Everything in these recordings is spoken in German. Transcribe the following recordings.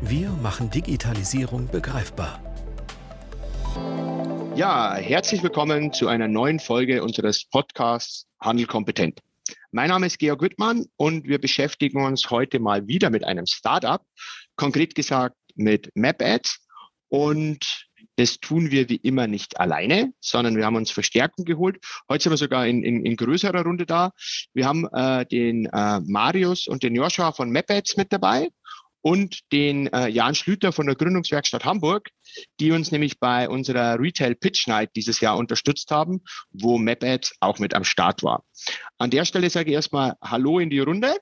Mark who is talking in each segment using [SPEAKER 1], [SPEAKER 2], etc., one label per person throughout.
[SPEAKER 1] Wir machen Digitalisierung begreifbar.
[SPEAKER 2] Ja, herzlich willkommen zu einer neuen Folge unseres Podcasts Handel kompetent. Mein Name ist Georg Wittmann und wir beschäftigen uns heute mal wieder mit einem Startup, konkret gesagt mit MapAds. Und das tun wir wie immer nicht alleine, sondern wir haben uns Verstärkung geholt. Heute sind wir sogar in, in, in größerer Runde da. Wir haben äh, den äh, Marius und den Joshua von MapAds mit dabei und den äh, Jan Schlüter von der Gründungswerkstatt Hamburg, die uns nämlich bei unserer Retail Pitch Night dieses Jahr unterstützt haben, wo MapAds auch mit am Start war. An der Stelle sage ich erstmal Hallo in die Runde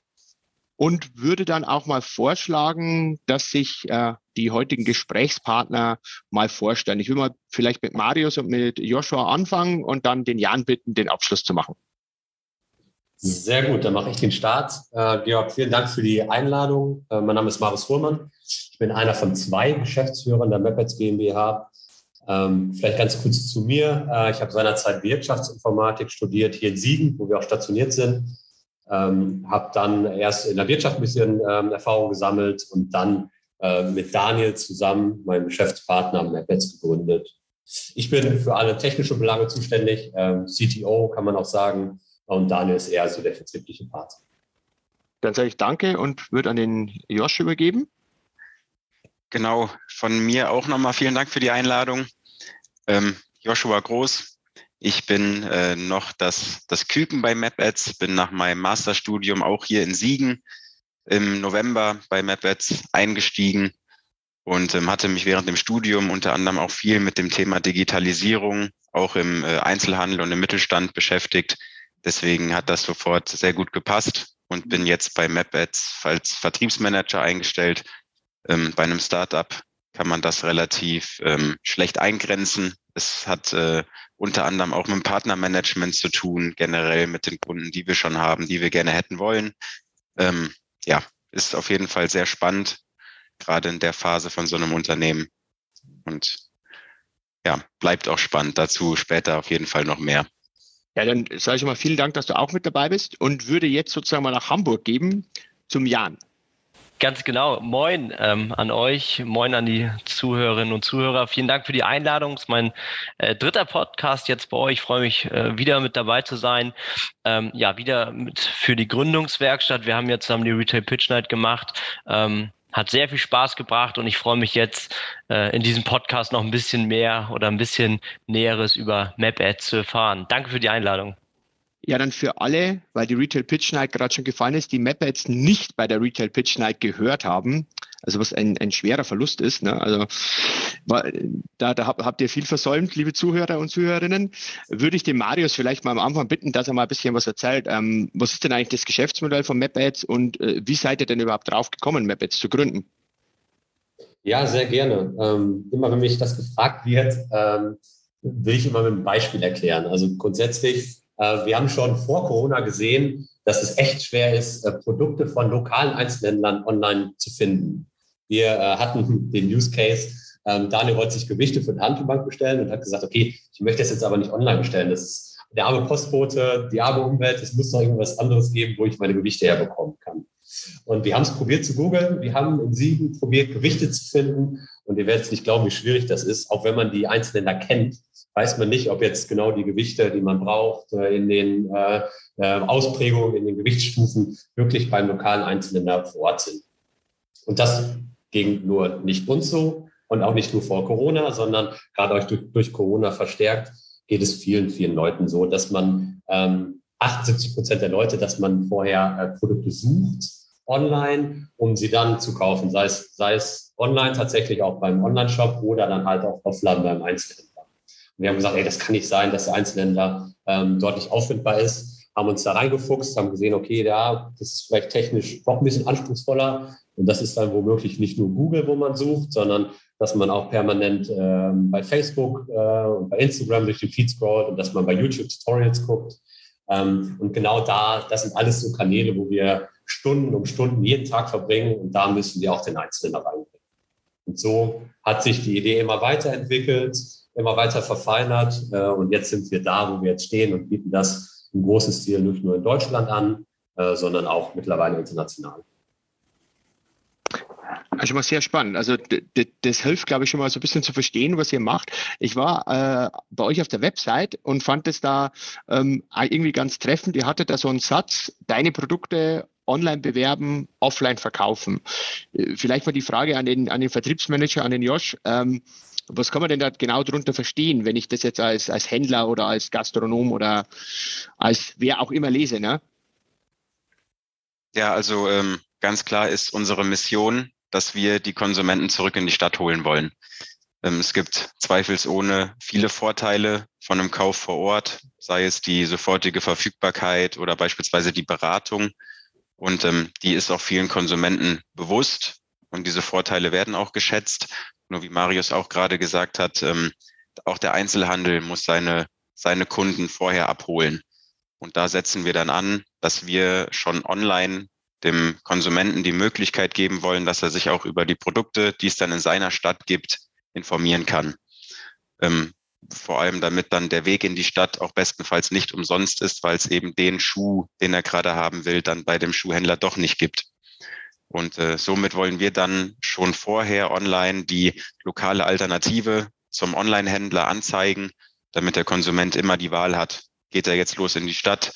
[SPEAKER 2] und würde dann auch mal vorschlagen, dass sich äh, die heutigen Gesprächspartner mal vorstellen. Ich will mal vielleicht mit Marius und mit Joshua anfangen und dann den Jan bitten, den Abschluss zu machen.
[SPEAKER 3] Sehr gut, dann mache ich den Start. Äh, Georg, vielen Dank für die Einladung. Äh, mein Name ist Marius Fuhrmann. Ich bin einer von zwei Geschäftsführern der Mappets GmbH. Ähm, vielleicht ganz kurz zu mir. Äh, ich habe seinerzeit Wirtschaftsinformatik studiert hier in Siegen, wo wir auch stationiert sind. Ähm, habe dann erst in der Wirtschaft ein bisschen ähm, Erfahrung gesammelt und dann äh, mit Daniel zusammen, meinem Geschäftspartner, Mappets gegründet. Ich bin für alle technische Belange zuständig. Ähm, CTO kann man auch sagen und Daniel ist eher so der vertriebliche Part.
[SPEAKER 2] Dann sage ich Danke und würde an den Josh übergeben.
[SPEAKER 4] Genau, von mir auch nochmal vielen Dank für die Einladung. Ähm, Joshua Groß, ich bin äh, noch das, das Küken bei MapAds, bin nach meinem Masterstudium auch hier in Siegen im November bei MapAds eingestiegen und ähm, hatte mich während dem Studium unter anderem auch viel mit dem Thema Digitalisierung, auch im äh, Einzelhandel und im Mittelstand beschäftigt Deswegen hat das sofort sehr gut gepasst und bin jetzt bei MapAds als Vertriebsmanager eingestellt. Ähm, bei einem Startup kann man das relativ ähm, schlecht eingrenzen. Es hat äh, unter anderem auch mit dem Partnermanagement zu tun, generell mit den Kunden, die wir schon haben, die wir gerne hätten wollen. Ähm, ja, ist auf jeden Fall sehr spannend, gerade in der Phase von so einem Unternehmen. Und ja, bleibt auch spannend. Dazu später auf jeden Fall noch mehr.
[SPEAKER 2] Ja, dann sage ich mal vielen Dank, dass du auch mit dabei bist und würde jetzt sozusagen mal nach Hamburg geben zum Jan.
[SPEAKER 5] Ganz genau. Moin ähm, an euch, moin an die Zuhörerinnen und Zuhörer. Vielen Dank für die Einladung. Es ist mein äh, dritter Podcast jetzt bei euch. Ich freue mich, äh, wieder mit dabei zu sein. Ähm, ja, wieder mit für die Gründungswerkstatt. Wir haben jetzt zusammen die Retail Pitch Night gemacht. Ähm, hat sehr viel Spaß gebracht und ich freue mich jetzt äh, in diesem Podcast noch ein bisschen mehr oder ein bisschen Näheres über MapAds zu erfahren. Danke für die Einladung.
[SPEAKER 2] Ja, dann für alle, weil die Retail Pitch Night gerade schon gefallen ist, die MapAds nicht bei der Retail Pitch Night gehört haben, also was ein, ein schwerer Verlust ist. Ne? Also da, da hab, habt ihr viel versäumt, liebe Zuhörer und Zuhörerinnen. Würde ich den Marius vielleicht mal am Anfang bitten, dass er mal ein bisschen was erzählt. Ähm, was ist denn eigentlich das Geschäftsmodell von MapAds und äh, wie seid ihr denn überhaupt drauf gekommen, MapAds zu gründen?
[SPEAKER 3] Ja, sehr gerne. Ähm, immer wenn mich das gefragt wird, ähm, will ich immer mit einem Beispiel erklären. Also grundsätzlich, wir haben schon vor Corona gesehen, dass es echt schwer ist, äh, Produkte von lokalen Einzelhändlern online zu finden. Wir äh, hatten den Use Case, ähm, Daniel wollte sich Gewichte für die Handelbank bestellen und hat gesagt, okay, ich möchte das jetzt aber nicht online bestellen. Das ist der arme Postbote, die arme Umwelt, es muss noch irgendwas anderes geben, wo ich meine Gewichte herbekommen kann. Und wir haben es probiert zu googeln, wir haben in Siegen probiert, Gewichte zu finden. Und ihr werdet nicht glauben, wie schwierig das ist, auch wenn man die Einzelhändler kennt weiß man nicht, ob jetzt genau die Gewichte, die man braucht, äh, in den äh, äh, Ausprägungen, in den Gewichtsstufen wirklich beim lokalen Einzelhändler vor Ort sind. Und das ging nur nicht uns so und auch nicht nur vor Corona, sondern gerade euch durch, durch Corona verstärkt, geht es vielen, vielen Leuten so, dass man ähm, 78 Prozent der Leute, dass man vorher äh, Produkte sucht online, um sie dann zu kaufen, sei es, sei es online tatsächlich auch beim Online-Shop oder dann halt auch offline beim Einzelhändler wir haben gesagt, ey, das kann nicht sein, dass der Einzelhändler ähm, dort nicht auffindbar ist. haben uns da reingefuchst, haben gesehen, okay, ja, das ist vielleicht technisch noch ein bisschen anspruchsvoller. Und das ist dann womöglich nicht nur Google, wo man sucht, sondern dass man auch permanent äh, bei Facebook äh, und bei Instagram durch den Feed scrollt und dass man bei YouTube Tutorials guckt. Ähm, und genau da, das sind alles so Kanäle, wo wir Stunden um Stunden jeden Tag verbringen und da müssen wir auch den Einzelnen reinbringen. Und so hat sich die Idee immer weiterentwickelt, immer weiter verfeinert äh, und jetzt sind wir da, wo wir jetzt stehen und bieten das im großen Stil nicht nur in Deutschland an, äh, sondern auch mittlerweile international.
[SPEAKER 2] Also mal sehr spannend. Also das hilft, glaube ich, schon mal so ein bisschen zu verstehen, was ihr macht. Ich war äh, bei euch auf der Website und fand es da ähm, irgendwie ganz treffend. Ihr hattet da so einen Satz, deine Produkte online bewerben, offline verkaufen. Äh, vielleicht mal die Frage an den, an den Vertriebsmanager, an den Josh. Ähm, was kann man denn da genau darunter verstehen, wenn ich das jetzt als, als Händler oder als Gastronom oder als wer auch immer lese? Ne?
[SPEAKER 4] Ja, also ähm, ganz klar ist unsere Mission, dass wir die Konsumenten zurück in die Stadt holen wollen. Ähm, es gibt zweifelsohne viele Vorteile von einem Kauf vor Ort, sei es die sofortige Verfügbarkeit oder beispielsweise die Beratung. Und ähm, die ist auch vielen Konsumenten bewusst und diese Vorteile werden auch geschätzt. Nur wie Marius auch gerade gesagt hat, ähm, auch der Einzelhandel muss seine, seine Kunden vorher abholen. Und da setzen wir dann an, dass wir schon online dem Konsumenten die Möglichkeit geben wollen, dass er sich auch über die Produkte, die es dann in seiner Stadt gibt, informieren kann. Ähm, vor allem damit dann der Weg in die Stadt auch bestenfalls nicht umsonst ist, weil es eben den Schuh, den er gerade haben will, dann bei dem Schuhhändler doch nicht gibt. Und äh, somit wollen wir dann schon vorher online die lokale Alternative zum Online-Händler anzeigen, damit der Konsument immer die Wahl hat, geht er jetzt los in die Stadt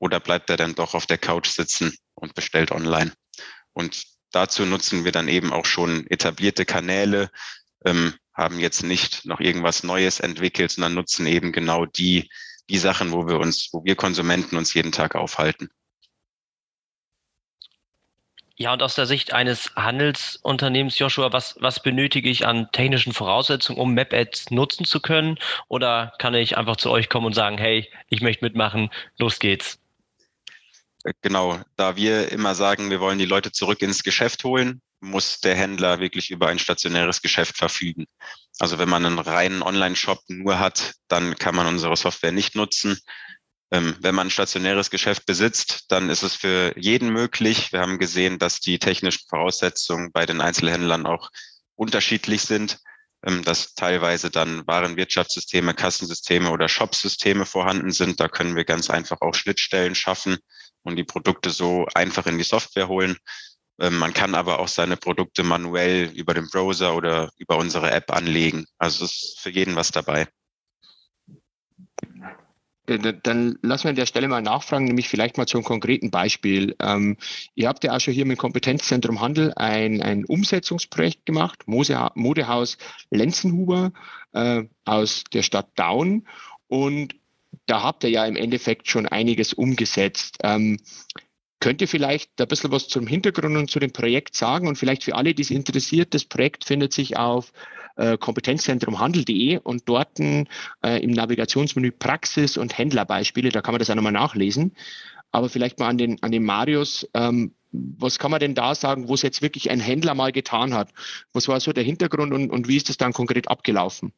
[SPEAKER 4] oder bleibt er dann doch auf der Couch sitzen und bestellt online. Und dazu nutzen wir dann eben auch schon etablierte Kanäle, ähm, haben jetzt nicht noch irgendwas Neues entwickelt, sondern nutzen eben genau die, die Sachen, wo wir uns, wo wir Konsumenten uns jeden Tag aufhalten.
[SPEAKER 5] Ja, und aus der Sicht eines Handelsunternehmens, Joshua, was, was benötige ich an technischen Voraussetzungen, um MapAds nutzen zu können? Oder kann ich einfach zu euch kommen und sagen, hey, ich möchte mitmachen, los geht's?
[SPEAKER 4] Genau, da wir immer sagen, wir wollen die Leute zurück ins Geschäft holen, muss der Händler wirklich über ein stationäres Geschäft verfügen. Also wenn man einen reinen Online-Shop nur hat, dann kann man unsere Software nicht nutzen. Ähm, wenn man ein stationäres Geschäft besitzt, dann ist es für jeden möglich. Wir haben gesehen, dass die technischen Voraussetzungen bei den Einzelhändlern auch unterschiedlich sind, ähm, dass teilweise dann Warenwirtschaftssysteme, Kassensysteme oder Shopsysteme vorhanden sind. Da können wir ganz einfach auch Schnittstellen schaffen und die Produkte so einfach in die Software holen. Ähm, man kann aber auch seine Produkte manuell über den Browser oder über unsere App anlegen. Also es ist für jeden was dabei.
[SPEAKER 2] Dann lassen wir an der Stelle mal nachfragen, nämlich vielleicht mal zum konkreten Beispiel. Ähm, ihr habt ja auch schon hier mit Kompetenzzentrum Handel ein, ein Umsetzungsprojekt gemacht, Modehaus Lenzenhuber äh, aus der Stadt Daun. Und da habt ihr ja im Endeffekt schon einiges umgesetzt. Ähm, könnt ihr vielleicht ein bisschen was zum Hintergrund und zu dem Projekt sagen? Und vielleicht für alle, die es interessiert, das Projekt findet sich auf äh, kompetenzzentrumhandel.de und dort äh, im Navigationsmenü Praxis und Händlerbeispiele, da kann man das auch nochmal nachlesen. Aber vielleicht mal an den, an den Marius, ähm, was kann man denn da sagen, wo es jetzt wirklich ein Händler mal getan hat? Was war so der Hintergrund und, und wie ist das dann konkret abgelaufen?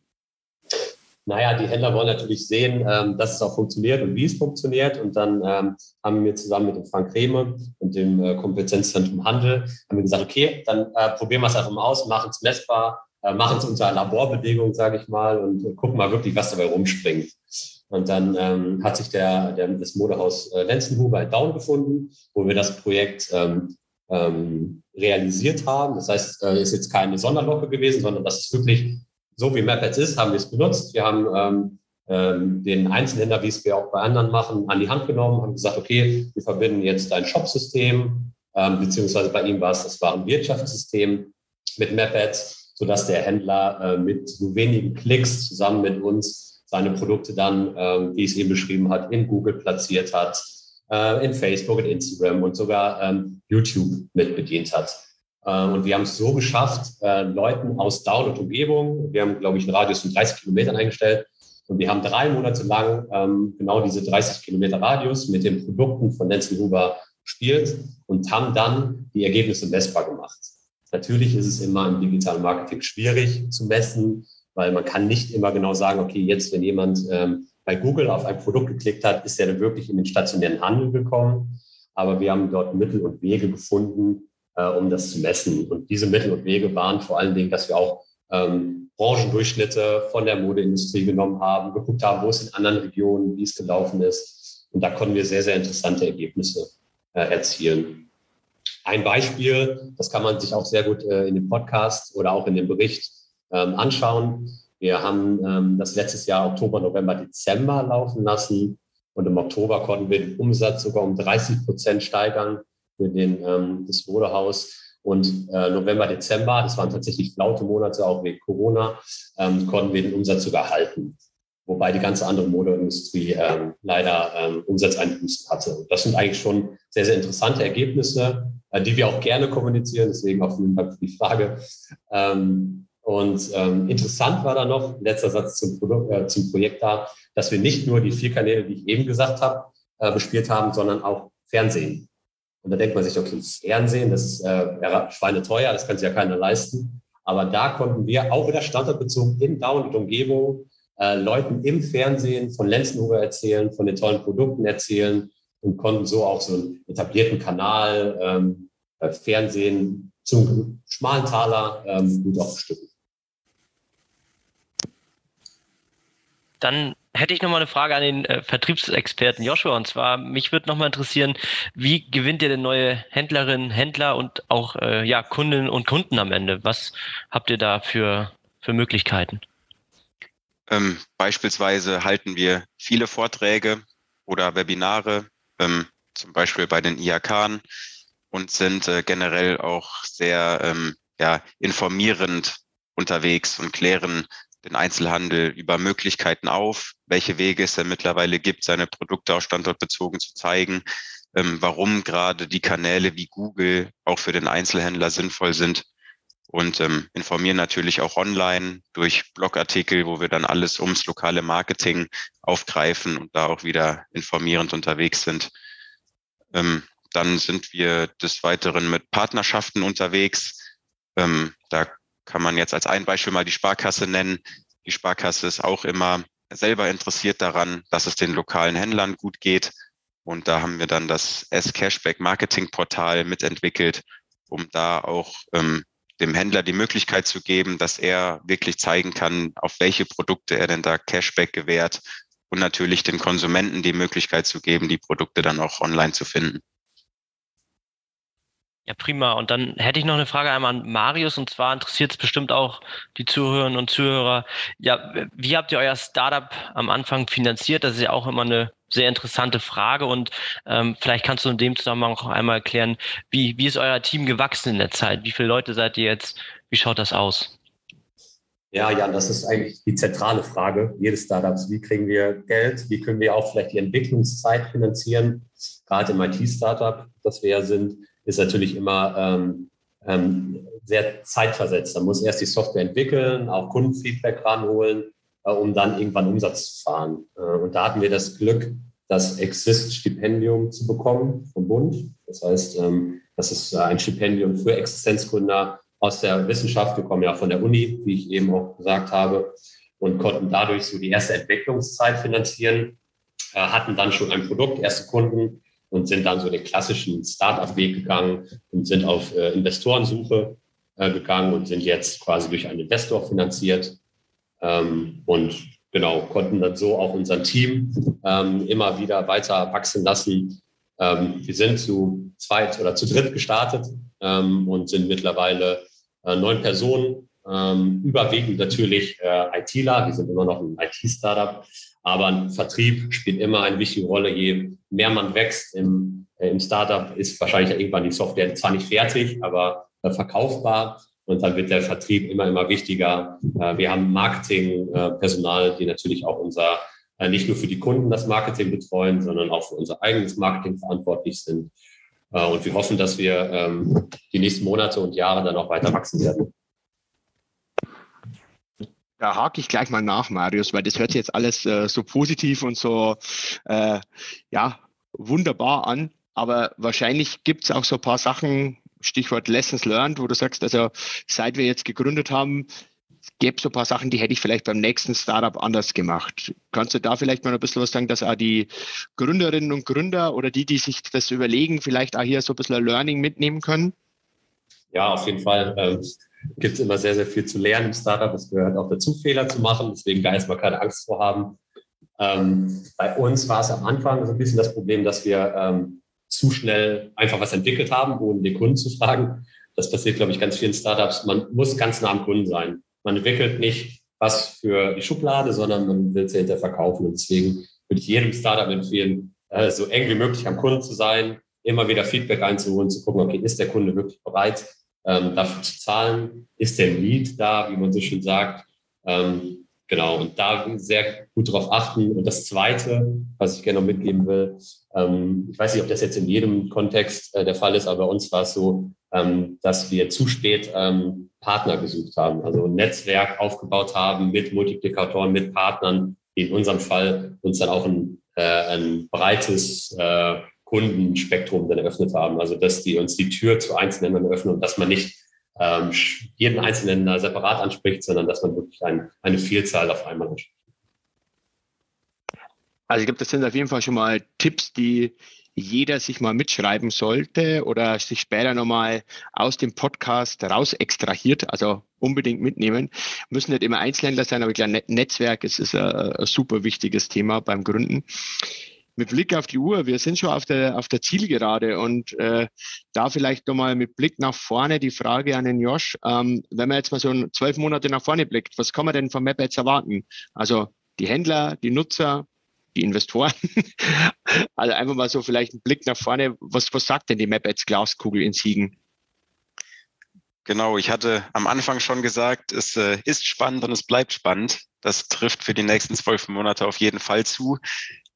[SPEAKER 3] Naja, die Händler wollen natürlich sehen, ähm, dass es auch funktioniert und wie es funktioniert. Und dann ähm, haben wir zusammen mit dem Frank Rehme und dem äh, Kompetenzzentrum Handel haben wir gesagt, okay, dann äh, probieren wir es einfach mal aus, machen es messbar, äh, machen es unter Laborbedingungen, sage ich mal, und äh, gucken mal wirklich, was dabei rumspringt. Und dann ähm, hat sich der, der, das Modehaus äh, Lenzenhuber in Down gefunden, wo wir das Projekt ähm, ähm, realisiert haben. Das heißt, es äh, ist jetzt keine Sonderlocke gewesen, sondern das ist wirklich so wie MapAds ist, haben wir es benutzt. Wir haben ähm, ähm, den Einzelhändler, wie es wir auch bei anderen machen, an die Hand genommen, haben gesagt, okay, wir verbinden jetzt dein Shopsystem, ähm, beziehungsweise bei ihm war es das Warenwirtschaftssystem mit MapAds, sodass der Händler äh, mit nur wenigen Klicks zusammen mit uns seine Produkte dann, ähm, wie es eben beschrieben hat, in Google platziert hat, äh, in Facebook, in Instagram und sogar ähm, YouTube mit bedient hat. Äh, und wir haben es so geschafft, äh, Leuten aus Down und Umgebung, wir haben, glaube ich, einen Radius von 30 Kilometern eingestellt, Und wir haben drei Monate lang ähm, genau diese 30 Kilometer Radius mit den Produkten von Nancy Huber gespielt und haben dann die Ergebnisse messbar gemacht. Natürlich ist es immer im digitalen Marketing schwierig zu messen, weil man kann nicht immer genau sagen, okay, jetzt, wenn jemand ähm, bei Google auf ein Produkt geklickt hat, ist er dann wirklich in den stationären Handel gekommen. Aber wir haben dort Mittel und Wege gefunden, äh, um das zu messen. Und diese Mittel und Wege waren vor allen Dingen, dass wir auch ähm, Branchendurchschnitte von der Modeindustrie genommen haben, geguckt haben, wo es in anderen Regionen, wie es gelaufen ist. Und da konnten wir sehr, sehr interessante Ergebnisse äh, erzielen. Ein Beispiel, das kann man sich auch sehr gut äh, in dem Podcast oder auch in dem Bericht ähm, anschauen. Wir haben ähm, das letztes Jahr Oktober, November, Dezember laufen lassen und im Oktober konnten wir den Umsatz sogar um 30 Prozent steigern für den, ähm, das Modehaus. Und äh, November, Dezember, das waren tatsächlich flaute Monate, auch wegen Corona, ähm, konnten wir den Umsatz sogar halten. Wobei die ganze andere Modeindustrie ähm, leider ähm, Umsatzeinbußen hatte. Und das sind eigentlich schon sehr, sehr interessante Ergebnisse, äh, die wir auch gerne kommunizieren. Deswegen auch vielen Dank für die Frage. Ähm, und ähm, interessant war da noch, letzter Satz zum, Produkt, äh, zum Projekt da, dass wir nicht nur die vier Kanäle, die ich eben gesagt habe, äh, bespielt haben, sondern auch Fernsehen. Und da denkt man sich, okay, Fernsehen, das ist äh, schweineteuer, das kann sich ja keiner leisten. Aber da konnten wir auch wieder standortbezogen in Down und Umgebung äh, Leuten im Fernsehen von Lenzenhuber erzählen, von den tollen Produkten erzählen und konnten so auch so einen etablierten Kanal ähm, äh, Fernsehen zum schmalen Taler ähm, gut aufstücken.
[SPEAKER 5] Dann hätte ich noch mal eine Frage an den äh, Vertriebsexperten Joshua. Und zwar, mich würde noch mal interessieren, wie gewinnt ihr denn neue Händlerinnen, Händler und auch äh, ja, Kundinnen und Kunden am Ende? Was habt ihr da für, für Möglichkeiten?
[SPEAKER 4] Ähm, beispielsweise halten wir viele Vorträge oder Webinare, ähm, zum Beispiel bei den IHK und sind äh, generell auch sehr ähm, ja, informierend unterwegs und klären den Einzelhandel über Möglichkeiten auf, welche Wege es denn mittlerweile gibt, seine Produkte auch standortbezogen zu zeigen, ähm, warum gerade die Kanäle wie Google auch für den Einzelhändler sinnvoll sind und ähm, informieren natürlich auch online durch Blogartikel, wo wir dann alles ums lokale Marketing aufgreifen und da auch wieder informierend unterwegs sind. Ähm, dann sind wir des Weiteren mit Partnerschaften unterwegs. Ähm, da kann man jetzt als ein Beispiel mal die Sparkasse nennen. Die Sparkasse ist auch immer selber interessiert daran, dass es den lokalen Händlern gut geht. Und da haben wir dann das S-Cashback Marketing Portal mitentwickelt, um da auch ähm, dem Händler die Möglichkeit zu geben, dass er wirklich zeigen kann, auf welche Produkte er denn da Cashback gewährt und natürlich den Konsumenten die Möglichkeit zu geben, die Produkte dann auch online zu finden.
[SPEAKER 5] Ja, prima. Und dann hätte ich noch eine Frage einmal an Marius, und zwar interessiert es bestimmt auch die Zuhörerinnen und Zuhörer. Ja, wie habt ihr euer Startup am Anfang finanziert? Das ist ja auch immer eine sehr interessante Frage und ähm, vielleicht kannst du in dem Zusammenhang auch einmal erklären, wie, wie ist euer Team gewachsen in der Zeit? Wie viele Leute seid ihr jetzt? Wie schaut das aus?
[SPEAKER 3] Ja, Jan, das ist eigentlich die zentrale Frage jedes Startups. Wie kriegen wir Geld? Wie können wir auch vielleicht die Entwicklungszeit finanzieren? Gerade im IT-Startup, das wir ja sind, ist natürlich immer ähm, ähm, sehr zeitversetzt. Man muss erst die Software entwickeln, auch Kundenfeedback ranholen, äh, um dann irgendwann Umsatz zu fahren. Äh, und da hatten wir das Glück, das Exist-Stipendium zu bekommen vom Bund. Das heißt, ähm, das ist äh, ein Stipendium für Existenzgründer aus der Wissenschaft. Wir kommen ja von der Uni, wie ich eben auch gesagt habe, und konnten dadurch so die erste Entwicklungszeit finanzieren, äh, hatten dann schon ein Produkt, erste Kunden und sind dann so den klassischen Start-up-Weg gegangen und sind auf äh, Investorensuche äh, gegangen und sind jetzt quasi durch einen Investor finanziert ähm, und genau konnten dann so auch unser Team ähm, immer wieder weiter wachsen lassen. Ähm, wir sind zu zweit oder zu dritt gestartet ähm, und sind mittlerweile äh, neun Personen, ähm, überwiegend natürlich äh, ITler, wir sind immer noch ein IT-Startup, aber ein Vertrieb spielt immer eine wichtige Rolle. Je mehr man wächst im, äh, im Startup, ist wahrscheinlich irgendwann die Software zwar nicht fertig, aber äh, verkaufbar. Und dann wird der Vertrieb immer, immer wichtiger. Äh, wir haben Marketingpersonal, die natürlich auch unser, nicht nur für die Kunden das Marketing betreuen, sondern auch für unser eigenes Marketing verantwortlich sind. Und wir hoffen, dass wir ähm, die nächsten Monate und Jahre dann auch weiter wachsen werden.
[SPEAKER 2] Da hake ich gleich mal nach, Marius, weil das hört sich jetzt alles äh, so positiv und so äh, ja, wunderbar an. Aber wahrscheinlich gibt es auch so ein paar Sachen, Stichwort Lessons Learned, wo du sagst, also seit wir jetzt gegründet haben, gäbe es so ein paar Sachen, die hätte ich vielleicht beim nächsten Startup anders gemacht. Kannst du da vielleicht mal ein bisschen was sagen, dass auch die Gründerinnen und Gründer oder die, die sich das überlegen, vielleicht auch hier so ein bisschen Learning mitnehmen können?
[SPEAKER 3] Ja, auf jeden Fall. Gibt es immer sehr, sehr viel zu lernen im Startup. Es gehört auch dazu, Fehler zu machen. Deswegen da erstmal keine Angst vor haben. Ähm, bei uns war es am Anfang so ein bisschen das Problem, dass wir ähm, zu schnell einfach was entwickelt haben, ohne den Kunden zu fragen. Das passiert, glaube ich, ganz vielen Startups. Man muss ganz nah am Kunden sein. Man entwickelt nicht was für die Schublade, sondern man will es hinterher verkaufen. Und deswegen würde ich jedem Startup empfehlen, äh, so eng wie möglich am Kunden zu sein, immer wieder Feedback einzuholen, zu gucken, okay, ist der Kunde wirklich bereit, ähm, dafür zu zahlen? Ist der Lead da, wie man so schön sagt? Ähm, genau, und da sehr gut darauf achten. Und das Zweite, was ich gerne noch mitgeben will, ähm, ich weiß nicht, ob das jetzt in jedem Kontext äh, der Fall ist, aber bei uns war es so, ähm, dass wir zu spät ähm, Partner gesucht haben, also ein Netzwerk aufgebaut haben mit Multiplikatoren, mit Partnern, die in unserem Fall uns dann auch ein, äh, ein breites äh, Kundenspektrum dann eröffnet haben. Also dass die uns die Tür zu Einzelländern öffnen und dass man nicht ähm, jeden Einzelländer separat anspricht, sondern dass man wirklich ein, eine Vielzahl auf einmal anspricht.
[SPEAKER 2] Also ich glaube, das sind auf jeden Fall schon mal Tipps, die jeder sich mal mitschreiben sollte oder sich später nochmal aus dem Podcast raus extrahiert, also unbedingt mitnehmen. Müssen nicht immer Einzelhändler sein, aber ich glaube, Netzwerk ist, ist ein super wichtiges Thema beim Gründen mit Blick auf die Uhr, wir sind schon auf der, auf der Zielgerade und äh, da vielleicht nochmal mit Blick nach vorne die Frage an den Josh, ähm, wenn man jetzt mal so zwölf Monate nach vorne blickt, was kann man denn von MapAds erwarten? Also die Händler, die Nutzer, die Investoren. also einfach mal so vielleicht ein Blick nach vorne. Was, was sagt denn die MapAds Glaskugel in Siegen?
[SPEAKER 4] Genau, ich hatte am Anfang schon gesagt, es äh, ist spannend und es bleibt spannend. Das trifft für die nächsten zwölf Monate auf jeden Fall zu.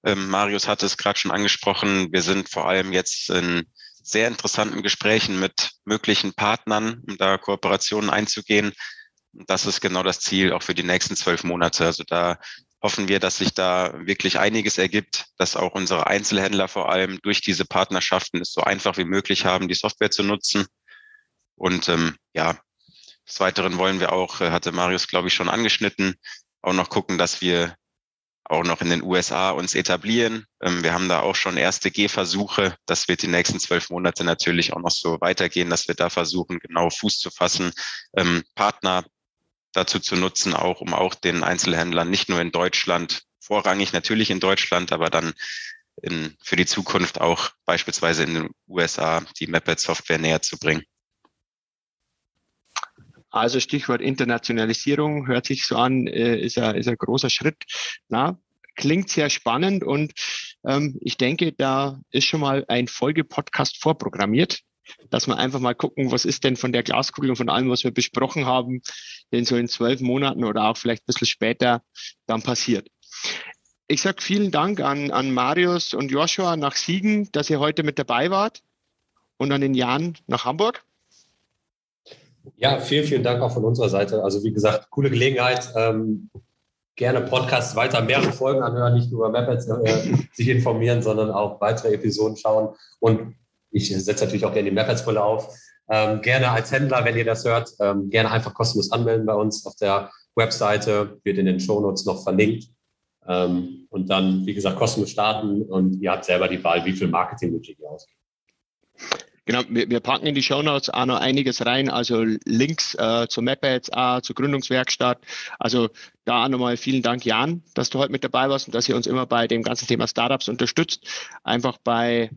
[SPEAKER 4] Ähm, Marius hat es gerade schon angesprochen. Wir sind vor allem jetzt in sehr interessanten Gesprächen mit möglichen Partnern, um da Kooperationen einzugehen. Das ist genau das Ziel auch für die nächsten zwölf Monate. Also da hoffen wir, dass sich da wirklich einiges ergibt, dass auch unsere Einzelhändler vor allem durch diese Partnerschaften es so einfach wie möglich haben, die Software zu nutzen. Und ähm, ja, des Weiteren wollen wir auch, äh, hatte Marius, glaube ich, schon angeschnitten, auch noch gucken, dass wir auch noch in den USA uns etablieren. Ähm, wir haben da auch schon erste Gehversuche. Das wird die nächsten zwölf Monate natürlich auch noch so weitergehen, dass wir da versuchen, genau Fuß zu fassen, ähm, Partner dazu zu nutzen, auch um auch den Einzelhändlern nicht nur in Deutschland, vorrangig natürlich in Deutschland, aber dann in, für die Zukunft auch beispielsweise in den USA die Maplet Software näher zu bringen.
[SPEAKER 2] Also Stichwort Internationalisierung hört sich so an, äh, ist, ein, ist ein großer Schritt. Na, klingt sehr spannend und ähm, ich denke, da ist schon mal ein Folgepodcast vorprogrammiert, dass wir einfach mal gucken, was ist denn von der Glaskugel und von allem, was wir besprochen haben, denn so in zwölf Monaten oder auch vielleicht ein bisschen später dann passiert. Ich sage vielen Dank an, an Marius und Joshua nach Siegen, dass ihr heute mit dabei wart und an den Jan nach Hamburg.
[SPEAKER 3] Ja, vielen, vielen Dank auch von unserer Seite. Also wie gesagt, coole Gelegenheit. Ähm, gerne Podcasts weiter, mehrere Folgen anhören, nicht nur über Mapads äh, sich informieren, sondern auch weitere Episoden schauen. Und ich setze natürlich auch gerne die Mapads-Brille auf. Ähm, gerne als Händler, wenn ihr das hört, ähm, gerne einfach kostenlos anmelden bei uns auf der Webseite, wird in den Shownotes noch verlinkt. Ähm, und dann, wie gesagt, kostenlos starten und ihr habt selber die Wahl, wie viel Marketing-Budget ihr ausgibt.
[SPEAKER 2] Genau, wir, wir packen in die Show Notes auch noch einiges rein, also Links äh, zu MapAds, auch zur Gründungswerkstatt. Also da nochmal vielen Dank, Jan, dass du heute mit dabei warst und dass ihr uns immer bei dem ganzen Thema Startups unterstützt. Einfach bei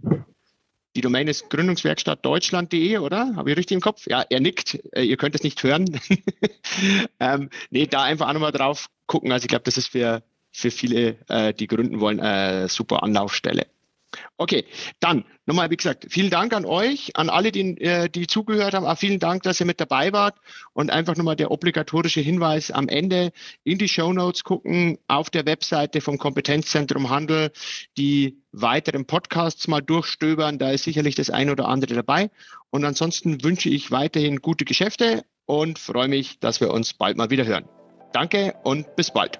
[SPEAKER 2] die Domain ist gründungswerkstattdeutschland.de, oder? Habe ich richtig im Kopf? Ja, er nickt. Äh, ihr könnt es nicht hören. ähm, nee, da einfach auch nochmal drauf gucken. Also ich glaube, das ist für, für viele, äh, die gründen wollen, äh, super Anlaufstelle. Okay, dann nochmal, wie gesagt, vielen Dank an euch, an alle, die, äh, die zugehört haben. Auch vielen Dank, dass ihr mit dabei wart. Und einfach nochmal der obligatorische Hinweis am Ende in die Show Notes gucken, auf der Webseite vom Kompetenzzentrum Handel die weiteren Podcasts mal durchstöbern. Da ist sicherlich das eine oder andere dabei. Und ansonsten wünsche ich weiterhin gute Geschäfte und freue mich, dass wir uns bald mal wieder hören. Danke und bis bald.